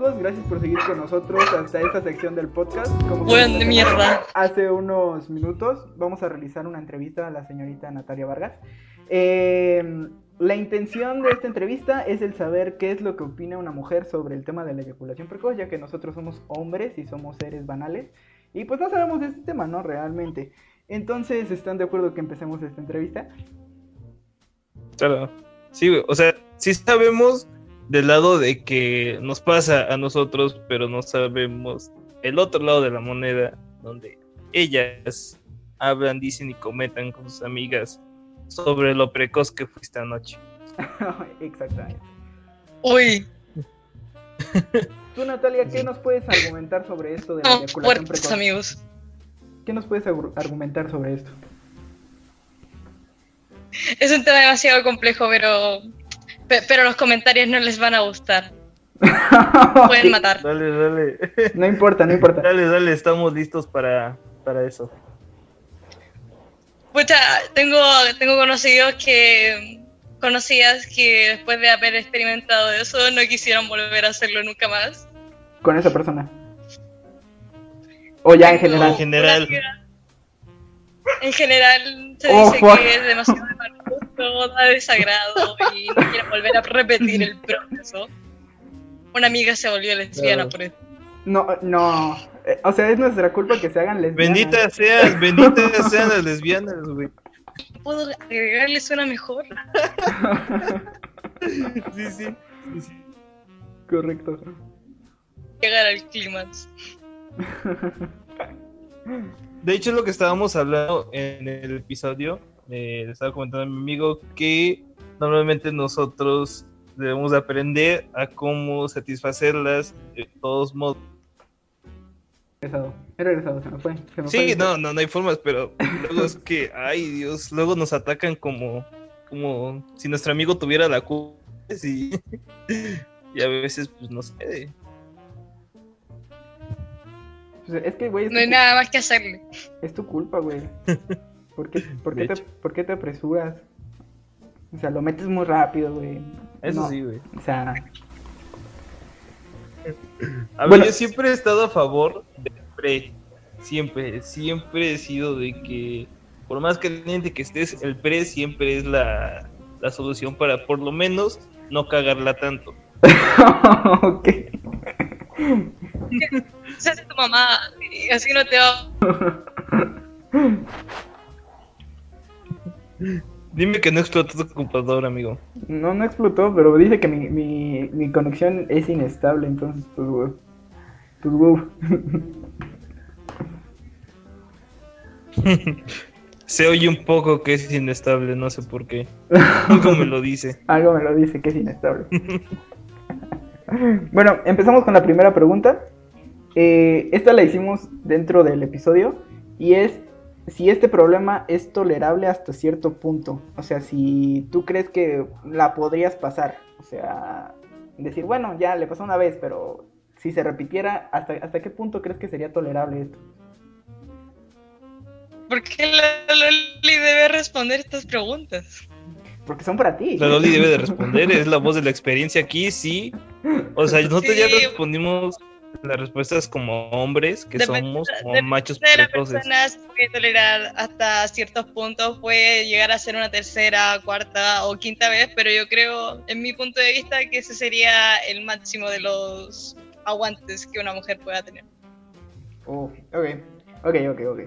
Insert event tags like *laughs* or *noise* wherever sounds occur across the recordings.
amigos, gracias por seguir con nosotros hasta esta sección del podcast. Como Buen de mierda. Hace unos minutos vamos a realizar una entrevista a la señorita Natalia Vargas. Eh, la intención de esta entrevista es el saber qué es lo que opina una mujer sobre el tema de la eyaculación precoz, ya que nosotros somos hombres y somos seres banales. Y pues no sabemos de este tema, ¿no? Realmente. Entonces, ¿están de acuerdo que empecemos esta entrevista? Claro. Sí, o sea, sí sabemos del lado de que nos pasa a nosotros, pero no sabemos el otro lado de la moneda, donde ellas hablan, dicen y comentan con sus amigas sobre lo precoz que fuiste anoche. *laughs* Exactamente. Uy. Tú, Natalia, ¿qué nos puedes argumentar sobre esto de la eyaculación precoz? amigos. ¿Qué nos puedes argumentar sobre esto? Es un tema demasiado complejo, pero pero los comentarios no les van a gustar. *laughs* Pueden matar. Dale, dale. No importa, no importa. Dale, dale, estamos listos para, para eso. Pucha, tengo, tengo conocidos que conocidas que después de haber experimentado eso no quisieron volver a hacerlo nunca más. ¿Con esa persona? ¿O ya en general? En general. En general se oh, dice que es demasiado *laughs* todo da desagrado y no quiero volver a repetir el proceso. Una amiga se volvió lesbiana por eso. No, no. Eh, o sea, es nuestra culpa que se hagan lesbianas. Benditas sean, benditas sean las lesbianas, güey. ¿Puedo agregarle suena mejor? *laughs* sí, sí, sí, sí. Correcto. Llegar al clímax. De hecho, es lo que estábamos hablando en el episodio, eh, le estaba comentando a mi amigo que normalmente nosotros debemos aprender a cómo satisfacerlas de todos modos. He regresado, se me fue. sí, no, no, no hay formas, pero luego es que, ay Dios, luego nos atacan como, como si nuestro amigo tuviera la culpa *laughs* y, y a veces pues no sé. Pues, es que, güey. No hay nada más que hacerle. Es tu culpa, güey. *laughs* ¿Por qué, *laughs* por qué, te, ¿Por qué te apresuras? O sea, lo metes muy rápido, güey. Eso sí, güey. O sea. A ver, yo siempre he estado a favor del pre. Siempre, siempre he sido de que, por más caliente que estés, el pre siempre es la, la solución para por lo menos no cagarla tanto. *laughs* ok. *laughs* Se hace tu mamá, así no te va. Dime que no explotó tu computador, amigo. No, no explotó, pero dice que mi, mi, mi conexión es inestable, entonces, pues, wow. Pues, wow. *laughs* Se oye un poco que es inestable, no sé por qué. Algo me lo dice. *laughs* Algo me lo dice que es inestable. *laughs* bueno, empezamos con la primera pregunta. Eh, esta la hicimos dentro del episodio y es si este problema es tolerable hasta cierto punto. O sea, si tú crees que la podrías pasar. O sea, decir, bueno, ya le pasó una vez, pero si se repitiera, ¿hasta, hasta qué punto crees que sería tolerable esto? ¿Por qué la Loli debe responder estas preguntas? Porque son para ti. La Loli debe de responder, es la voz de la experiencia aquí, sí. O sea, nosotros ya respondimos las respuestas como hombres que somos, como machos de la persona se puede tolerar hasta ciertos puntos, puede llegar a ser una tercera, cuarta o quinta vez, pero yo creo, en mi punto de vista, que ese sería el máximo de los aguantes que una mujer pueda tener. Oh, ok, ok, ok, ok.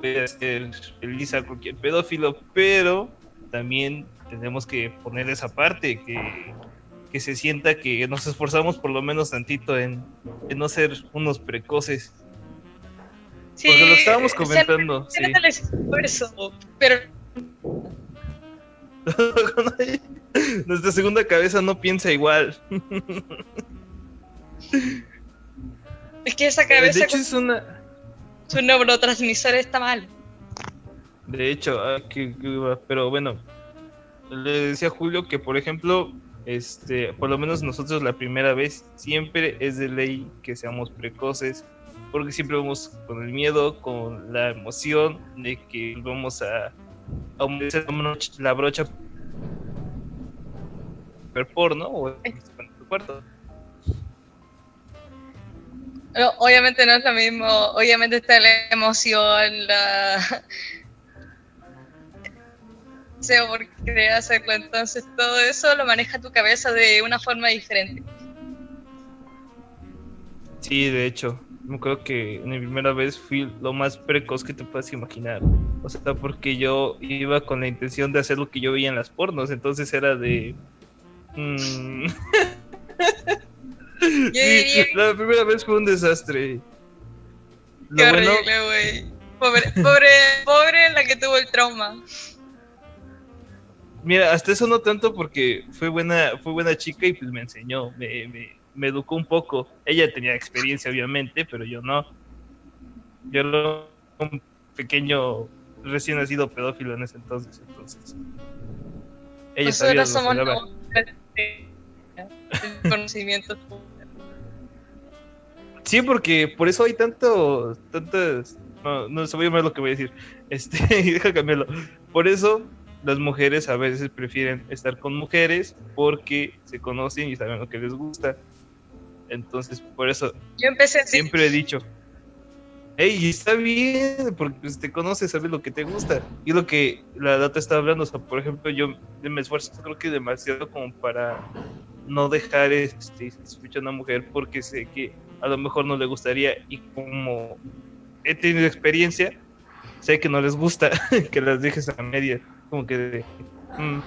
puede ser feliz a cualquier pedófilo, pero también tenemos que poner esa parte que que se sienta que nos esforzamos por lo menos tantito en, no ser unos precoces. Sí, Porque lo estábamos comentando. sí. el esfuerzo, pero... *laughs* Nuestra segunda cabeza no piensa igual. Es que esa cabeza... De hecho es una... Su neurotransmisor está mal. De hecho, ah, pero bueno, le decía a Julio que, por ejemplo, este, por lo menos nosotros la primera vez siempre es de ley que seamos precoces, porque siempre vamos con el miedo, con la emoción de que vamos a aumentar la brocha. ver porno o en tu cuarto. No, obviamente no es lo mismo, obviamente está la emoción, la... sea por querer hacerlo, entonces todo eso lo maneja tu cabeza de una forma diferente. Sí, de hecho, me acuerdo que mi primera vez fui lo más precoz que te puedas imaginar. O sea, porque yo iba con la intención de hacer lo que yo veía en las pornos, entonces era de... mm, *laughs* sí, la primera vez fue un desastre. Qué horrible, güey. Pobre, pobre, pobre la que tuvo el trauma. Mira, hasta eso no tanto porque fue buena, fue buena chica y pues me enseñó, me, me, me educó un poco. Ella tenía experiencia, obviamente, pero yo no. Yo era un pequeño recién nacido pedófilo en ese entonces, entonces. Ella sabía Nosotros lo somos de de conocimiento. Sí, porque por eso hay tanto, tantas, no, no se voy a llamar lo que voy a decir, este, *laughs* deja cambiarlo. Por eso las mujeres a veces prefieren estar con mujeres porque se conocen y saben lo que les gusta. Entonces, por eso Yo empecé así. siempre he dicho, hey, está bien, porque pues, te conoces, sabes lo que te gusta. Y lo que la data está hablando, o sea, por ejemplo, yo me esfuerzo creo que demasiado como para no dejar este, satisfecha a una mujer porque sé que a lo mejor no le gustaría y como he tenido experiencia, sé que no les gusta *laughs* que las dejes a media, como que de, "Mm,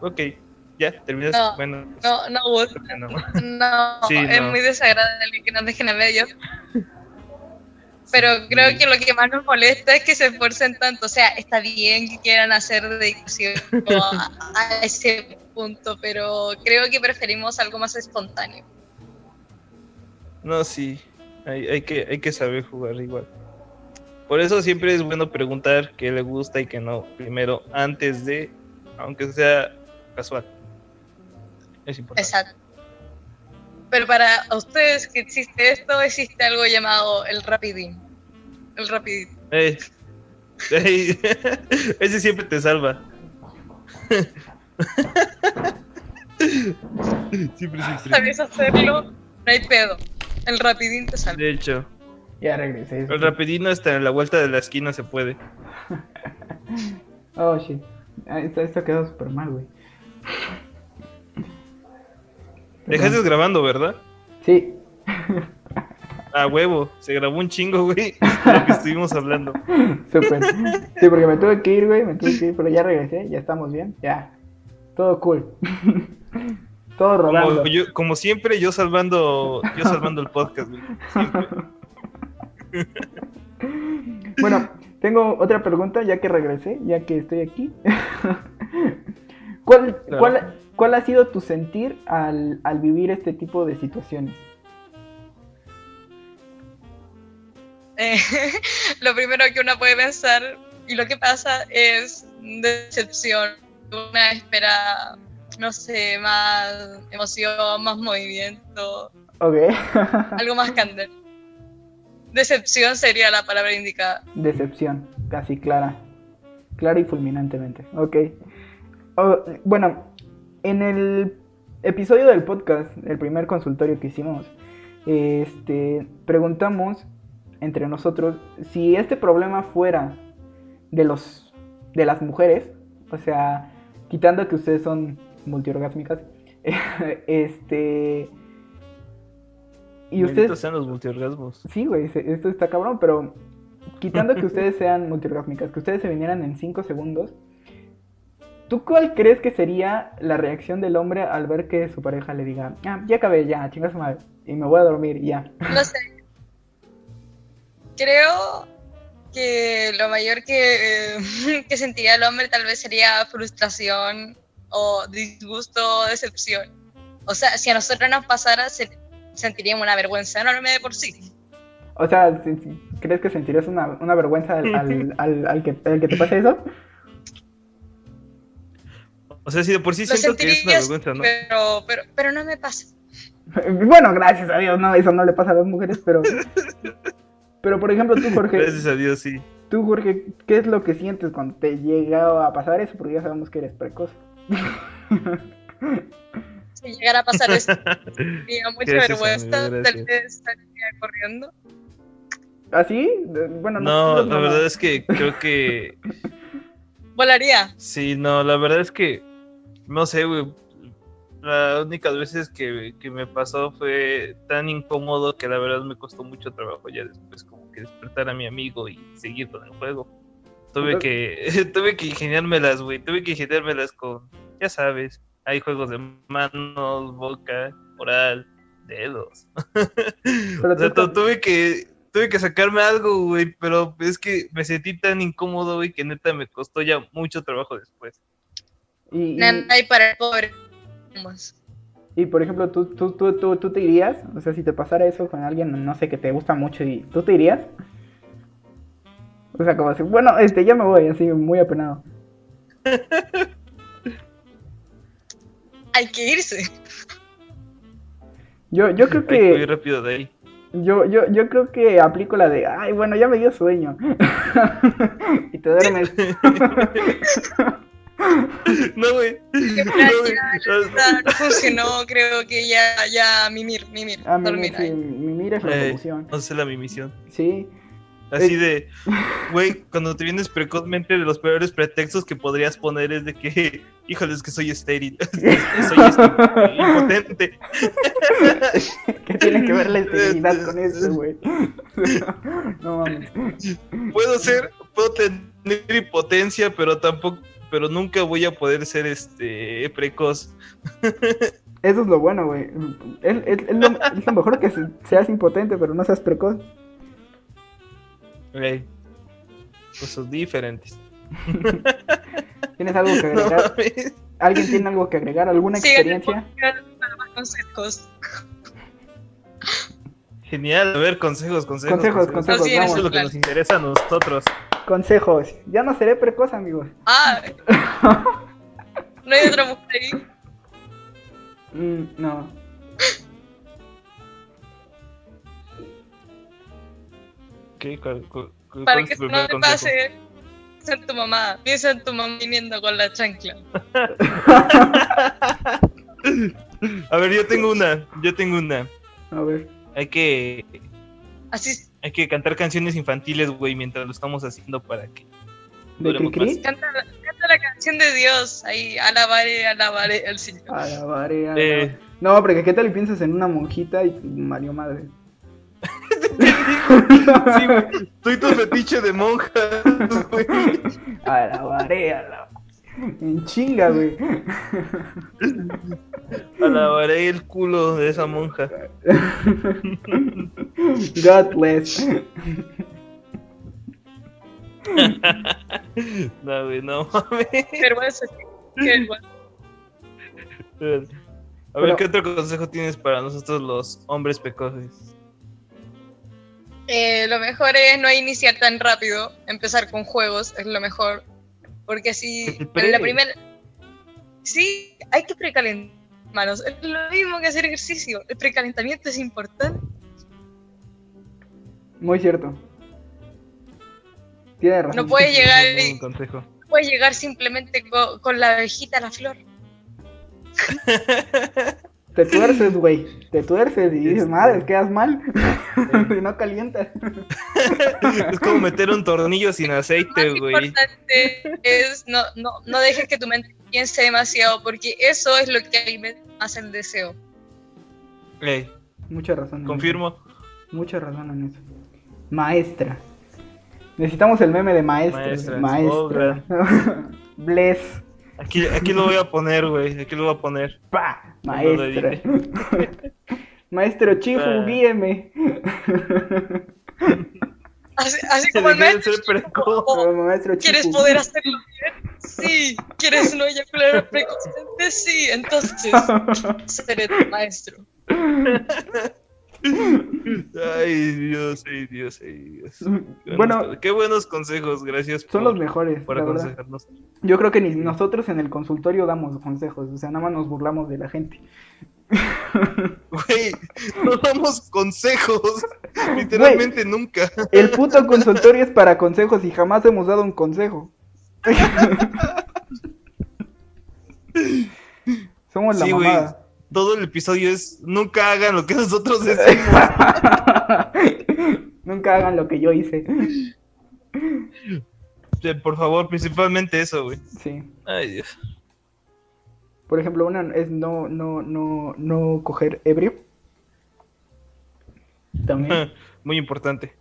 ok, ya, terminas, No, bueno, No, no *laughs* no". No, Sí, es no. muy desagradable que nos dejen a medio. Pero creo que lo que más nos molesta es que se esfuercen tanto. O sea, está bien que quieran hacer dedicación a, a ese punto, pero creo que preferimos algo más espontáneo. No, sí, hay, hay, que, hay que saber jugar igual. Por eso siempre es bueno preguntar qué le gusta y qué no, primero, antes de, aunque sea casual. Es importante. Exacto. Pero para ustedes que existe esto, existe algo llamado el rapidín. El rapidín. *laughs* Ese siempre te salva. *laughs* siempre, siempre. ¿Sabes hacerlo? No hay pedo. El rapidín te salva. De hecho, Ya regresé. el rapidino hasta en la vuelta de la esquina se puede. *laughs* Oh, shit. Ah, Esto, esto quedó súper mal, güey. Dejaste grabando, ¿verdad? Sí. A huevo, se grabó un chingo, güey, *laughs* lo que estuvimos hablando. Súper. Sí, porque me tuve que ir, güey. Me tuve que ir, pero ya regresé. Ya estamos bien. Ya. Todo cool. *laughs* Todo rodando. Como, yo- como siempre, yo salvando, yo salvando el podcast, güey. Siempre. *laughs* Bueno, tengo otra pregunta ya que regresé, ya que estoy aquí. *laughs* ¿Cuál, Claro. cuál, cuál ha sido tu sentir al, al vivir este tipo de situaciones? Eh, *laughs* lo primero que uno puede pensar y lo que pasa es decepción. Una espera, no sé, más emoción, más movimiento, Ok. algo más candente. Decepción sería la palabra indicada. Decepción, casi clara. Clara y fulminantemente. Ok. Oh, bueno, en el episodio del podcast, el primer consultorio que hicimos, este, preguntamos entre nosotros si este problema fuera de los de las mujeres, o sea, quitando que ustedes son multiorgásmicas, *laughs* este y ustedes sean los multiorgasmos. Sí, güey, esto está cabrón, pero quitando que *laughs* ustedes sean multiorgásmicas, que ustedes se vinieran en 5 segundos, ¿tú cuál crees que sería la reacción del hombre al ver que su pareja le diga, ah, ya acabé, ya, chingas madre, y me voy a dormir, ya? No sé. Creo que lo mayor que, eh, *laughs* que sentiría el hombre tal vez sería frustración o disgusto o decepción. O sea, si a nosotros nos pasara, sentiríamos una vergüenza enorme de por sí. O sea, ¿crees que sentirías una, una vergüenza al, al, *laughs* al- al que, al que te pase eso? O sea, si de por sí Lo siento que es una vergüenza, ¿no? pero, pero, pero no me pasa. *laughs* Bueno, gracias a Dios, no, eso no le pasa a las mujeres, pero... Pero, por ejemplo, tú, Jorge, Gracias a Dios, sí. tú, Jorge, ¿qué es lo que sientes cuando te llega a pasar eso? Porque ya sabemos que eres precoz. *laughs* llegara a pasar esto, tenía *laughs* mucha Gracias, vergüenza, amigo, tal vez estaría corriendo. ¿Así? Bueno, No, nosotros la verdad es que creo que *laughs* Volaría. sí, no, la verdad es que no sé, güey. Las únicas veces que, que me pasó fue tan incómodo que la verdad me costó mucho trabajo ya después como que despertar a mi amigo y seguir con el juego. Tuve que *laughs* tuve que ingeniármelas, güey, tuve que ingeniármelas con, ya sabes, hay juegos de manos, boca, oral, dedos. Pero o sea, tú tu- tuve que tuve que sacarme algo, güey, pero es que me sentí tan incómodo, güey, que neta me costó ya mucho trabajo después. Y, y- Nada hay para el pobre. Y, por ejemplo, ¿tú, tú, tú, tú, tú te irías, o sea, si te pasara eso con alguien, no sé, que te gusta mucho y tú te irías. O sea, como así, bueno, este, ya me voy, así, muy apenado. *laughs* Hay que irse. Yo, yo creo Hay que rápido de ahí. yo, yo, yo creo que aplico la de, ay, bueno, ya me dio sueño. *laughs* y te duermes. *laughs* No, güey. No, funcionó, creo que ya, ya, mimir, mimir, Ah, mi, dormir sí, ahí. mi mira es la Eh, solución. no sé la mi misión. Sí. Así Eh. de, *laughs* güey, cuando te vienes precozmente de los peores pretextos que podrías poner es de que, *laughs* híjole, es que soy estéril, *laughs* soy este, impotente. ¿Qué tiene que ver la esterilidad con eso, güey? no mames. Puedo ser, puedo tener impotencia, pero tampoco, pero nunca voy a poder ser este precoz. Eso es lo bueno, güey. Es, es- es lo, es lo mejor que se- seas impotente, pero no seas precoz. Güey, Cosas diferentes. *laughs* ¿Tienes algo que agregar? *laughs* ¿Alguien tiene algo que agregar? ¿Alguna experiencia? consejos. Genial, a ver, consejos, consejos. Consejos, consejos, Así es, Eso es vamos. lo que nos interesa a nosotros. Consejos. Ya no seré precoz, amigos. Ah, *laughs* no hay otra mujer ahí. Mm, no. ¿Qué? ¿Cuál- cuál- cuál Para es que no te pase, piensa en tu mamá. Piensa en tu mamá viniendo con la chancla. *laughs* A ver, yo tengo una, yo tengo una. A ver. Hay que, Así, hay que cantar canciones infantiles, güey, mientras lo estamos haciendo para que ¿De Cricri? canta, la- canta la canción de Dios. Ahí, alabaré, alabaré al Señor. Alabaré, alabaré. Eh. No, porque ¿qué tal y piensas en una monjita y Mario Madre? Sí, güey. Soy tu fetiche de monja, güey. Alabaré, alabaré. En chinga, güey. Alabaré el culo de esa monja. God bless. No, güey, no mames. Qué vergüenza, qué vergüenza. A ver, Pero- ¿qué otro consejo tienes para nosotros los hombres pecosos? Eh, lo mejor es no iniciar tan rápido, empezar con juegos es lo mejor, porque si en la primera... Sí, hay que precalentar, manos, es lo mismo que hacer ejercicio, el precalentamiento es importante. Muy cierto. Tiene razón. No puede llegar, y- consejo. no puede llegar simplemente co- con, la abejita a la flor. *laughs* Te tuerces, *laughs* güey. Te tuerces y dices, madre, quedas mal. *laughs* y no calientas. *laughs* Es como meter un tornillo sin Lo aceite, güey. importante es no, no, no dejes que tu mente piense demasiado, porque eso es lo que alimenta más el deseo. Ey, Mucha razón. en confirmo. eso. Mucha razón en eso. Maestra. Necesitamos el meme de maestra. Maestras, Maestra. Bless. Aquí, aquí lo voy a poner, güey. Aquí lo voy a poner. Pa. Maestra. *laughs* Maestro Chifu, Ah. guíeme. Así, así como el maestro ser precoz. Oh, Maestro Chifu. ¿Quieres poder hacerlo bien? Sí. ¿Quieres no eyacular precozmente? Sí. Entonces, *laughs* seré tu maestro. *laughs* *laughs* Ay, Dios, ay, Dios, ay, Dios. Bueno, qué buenos consejos, gracias son por, los mejores. por aconsejarnos. Yo creo que ni nosotros en el consultorio damos consejos, o sea, nada más nos burlamos de la gente. *laughs* Güey, no damos consejos, *laughs* literalmente nunca. El puto consultorio es para consejos y jamás hemos dado un consejo. Somos la Sí. Todo el episodio es nunca hagan lo que nosotros *laughs* decimos. Nunca hagan lo que yo hice. Por favor, principalmente eso, güey. Sí. Ay, Dios. Por ejemplo, una es no, no, no, no coger ebrio. También. Muy importante.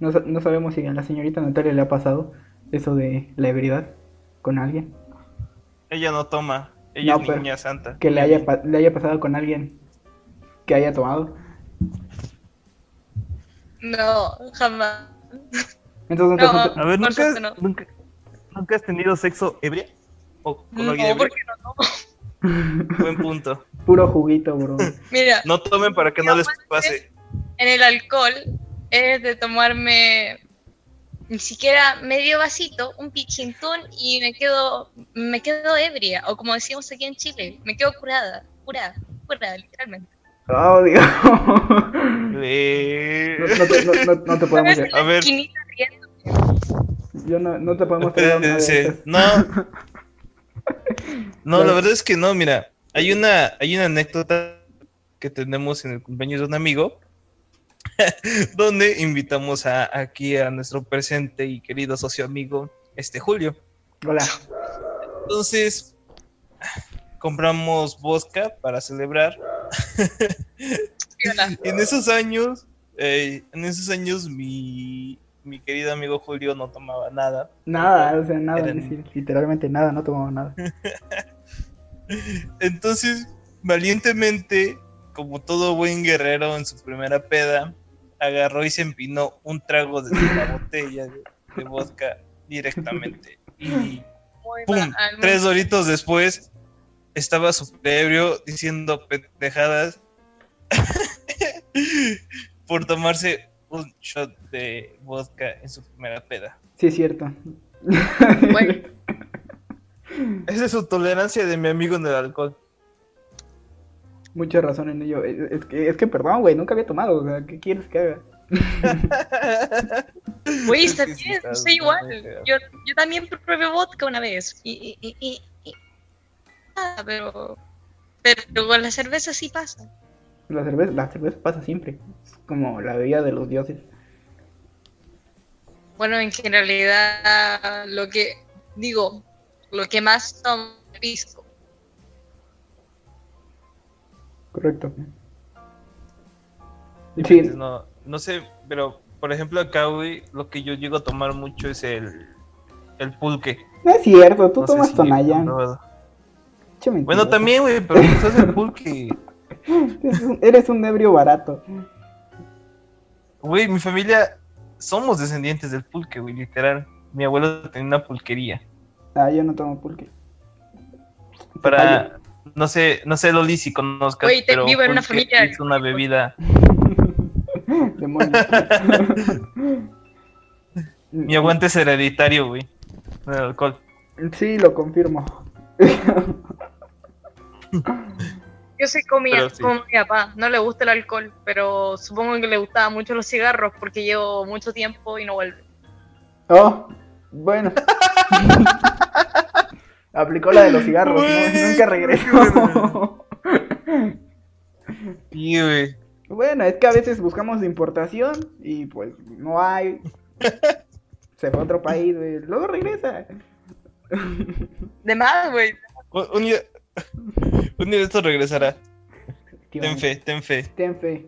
No, no sabemos si a la señorita Natalia le ha pasado eso de la ebriedad con alguien. Ella no toma. Ella No, es niña santa. Que le haya, le haya pasado con alguien que haya tomado. No, jamás. Entonces, No, entonces- A ver, ¿nunca, suerte no. nunca, nunca has tenido sexo ebria? ¿O con No, alguien ebrio? porque no. *laughs* Buen punto. puro juguito, bro. *laughs* Mira, No tomen para que no les pase. en el alcohol es de tomarme ni siquiera medio vasito, un pichintún y me quedo, me quedo ebria, o como decimos aquí en Chile, me quedo curada, curada, curada, literalmente. Oh, Dios. Eh, No, no te, no- no- no te podemos. *laughs* A ver. Yo no, no te podemos esas. No. *laughs* No, la verdad es que no, mira, hay una, hay una anécdota que tenemos en el cumpleaños de un amigo, *laughs* donde invitamos a, aquí a nuestro presente y querido socio amigo, este Julio. Hola. Entonces, compramos vodka para celebrar. *laughs* En esos años, eh, en esos años mi, mi querido amigo Julio no tomaba nada. Nada, o sea, nada, Eran- es decir, literalmente nada, no tomaba nada. *laughs* Entonces, valientemente, como todo buen guerrero en su primera peda, agarró y se empinó un trago de la botella de, de vodka directamente. Y ¡pum! Tres doritos después, estaba súper ebrio diciendo pendejadas *laughs* por tomarse un shot de vodka en su primera peda. Sí, es cierto. Bueno. *laughs* Esa es su tolerancia de mi amigo en el alcohol. Mucha razón en ello. Es, es que, es que, perdón, güey, nunca había tomado. O sea, ¿qué quieres que haga? *laughs* Güey, Es está sí bien, igual. Yo, yo también probé vodka una vez. Y, y, y, y- y- ah, pero, pero con la cerveza sí pasa. La cerveza, la cerveza pasa siempre. Es como la bebida de los dioses. Bueno, en realidad, lo que digo, lo que más tomo es pisco. Correcto. Sí, No, no sé, pero por ejemplo acá, güey, lo que yo llego a tomar mucho es el, el pulque. no es cierto, tú No tomas si Bueno, también, güey, pero pues es el pulque. *laughs* Eres un, eres un ebrio barato. Güey, mi familia somos descendientes del pulque, güey, literal. Mi abuelo tenía una pulquería. Ah, yo no tomo pulque. Para, no sé, no sé, Loli, si conozcas, Güey, te- pero vivo en una familia- es una bebida. *laughs* Demonios. *laughs* Mi aguante es hereditario, güey. El alcohol. Sí, lo confirmo. *laughs* Yo soy Pero sí. como mi papá, no le gusta el alcohol, pero supongo que le gustaban mucho los cigarros porque llevo mucho tiempo y no vuelve. Oh, bueno. Aplicó la de los cigarros, ¿no? Nunca regresó. *laughs* Sí, güey. bueno, es que a veces buscamos importación y pues no hay. Se fue a otro país, güey. Luego regresa. De más, güey. Un, un día, un día esto regresará. Ten fe, ten fe. Ten fe.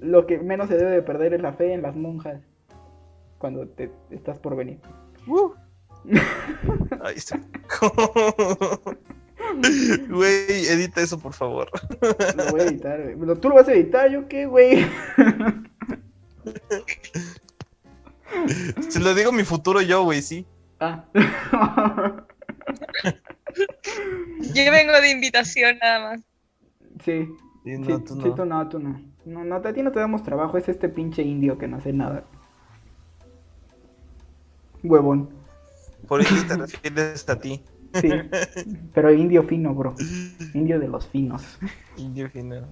Lo que menos se debe de perder es la fe en las monjas. Cuando te estás por venir. Ahí está. *laughs* Güey, edita eso, por favor. Lo voy a editar, güey. Pero Tú lo vas a editar, ¿yo qué, güey? *laughs* Se lo digo mi futuro yo, güey, sí. Ah. Yo vengo de invitación nada más. sí. Sí, Sí, no, tú sí, no. tú no, tú no. No, no, a ti no te damos trabajo, es este pinche indio que no hace nada. Huevón. Por eso te refieres a ti. Sí. Pero indio fino, bro. Indio de los finos. Indio fino.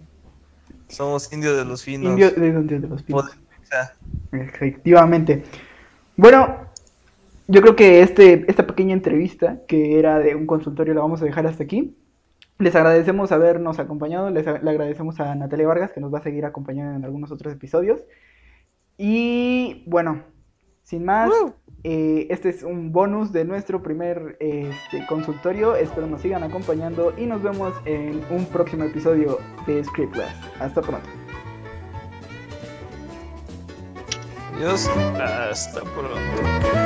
Somos indios de los finos. Indio de, indio de los finos. Efectivamente. Bueno, yo creo que este, esta pequeña entrevista, que era de un consultorio, la vamos a dejar hasta aquí. Les agradecemos habernos acompañado, les le agradecemos a Natalia Vargas que nos va a seguir acompañando en algunos otros episodios. Y bueno, sin más, eh, este es un bonus de nuestro primer este, consultorio. Espero nos sigan acompañando y nos vemos en un próximo episodio de Scriptless. Hasta pronto. Adiós, hasta pronto.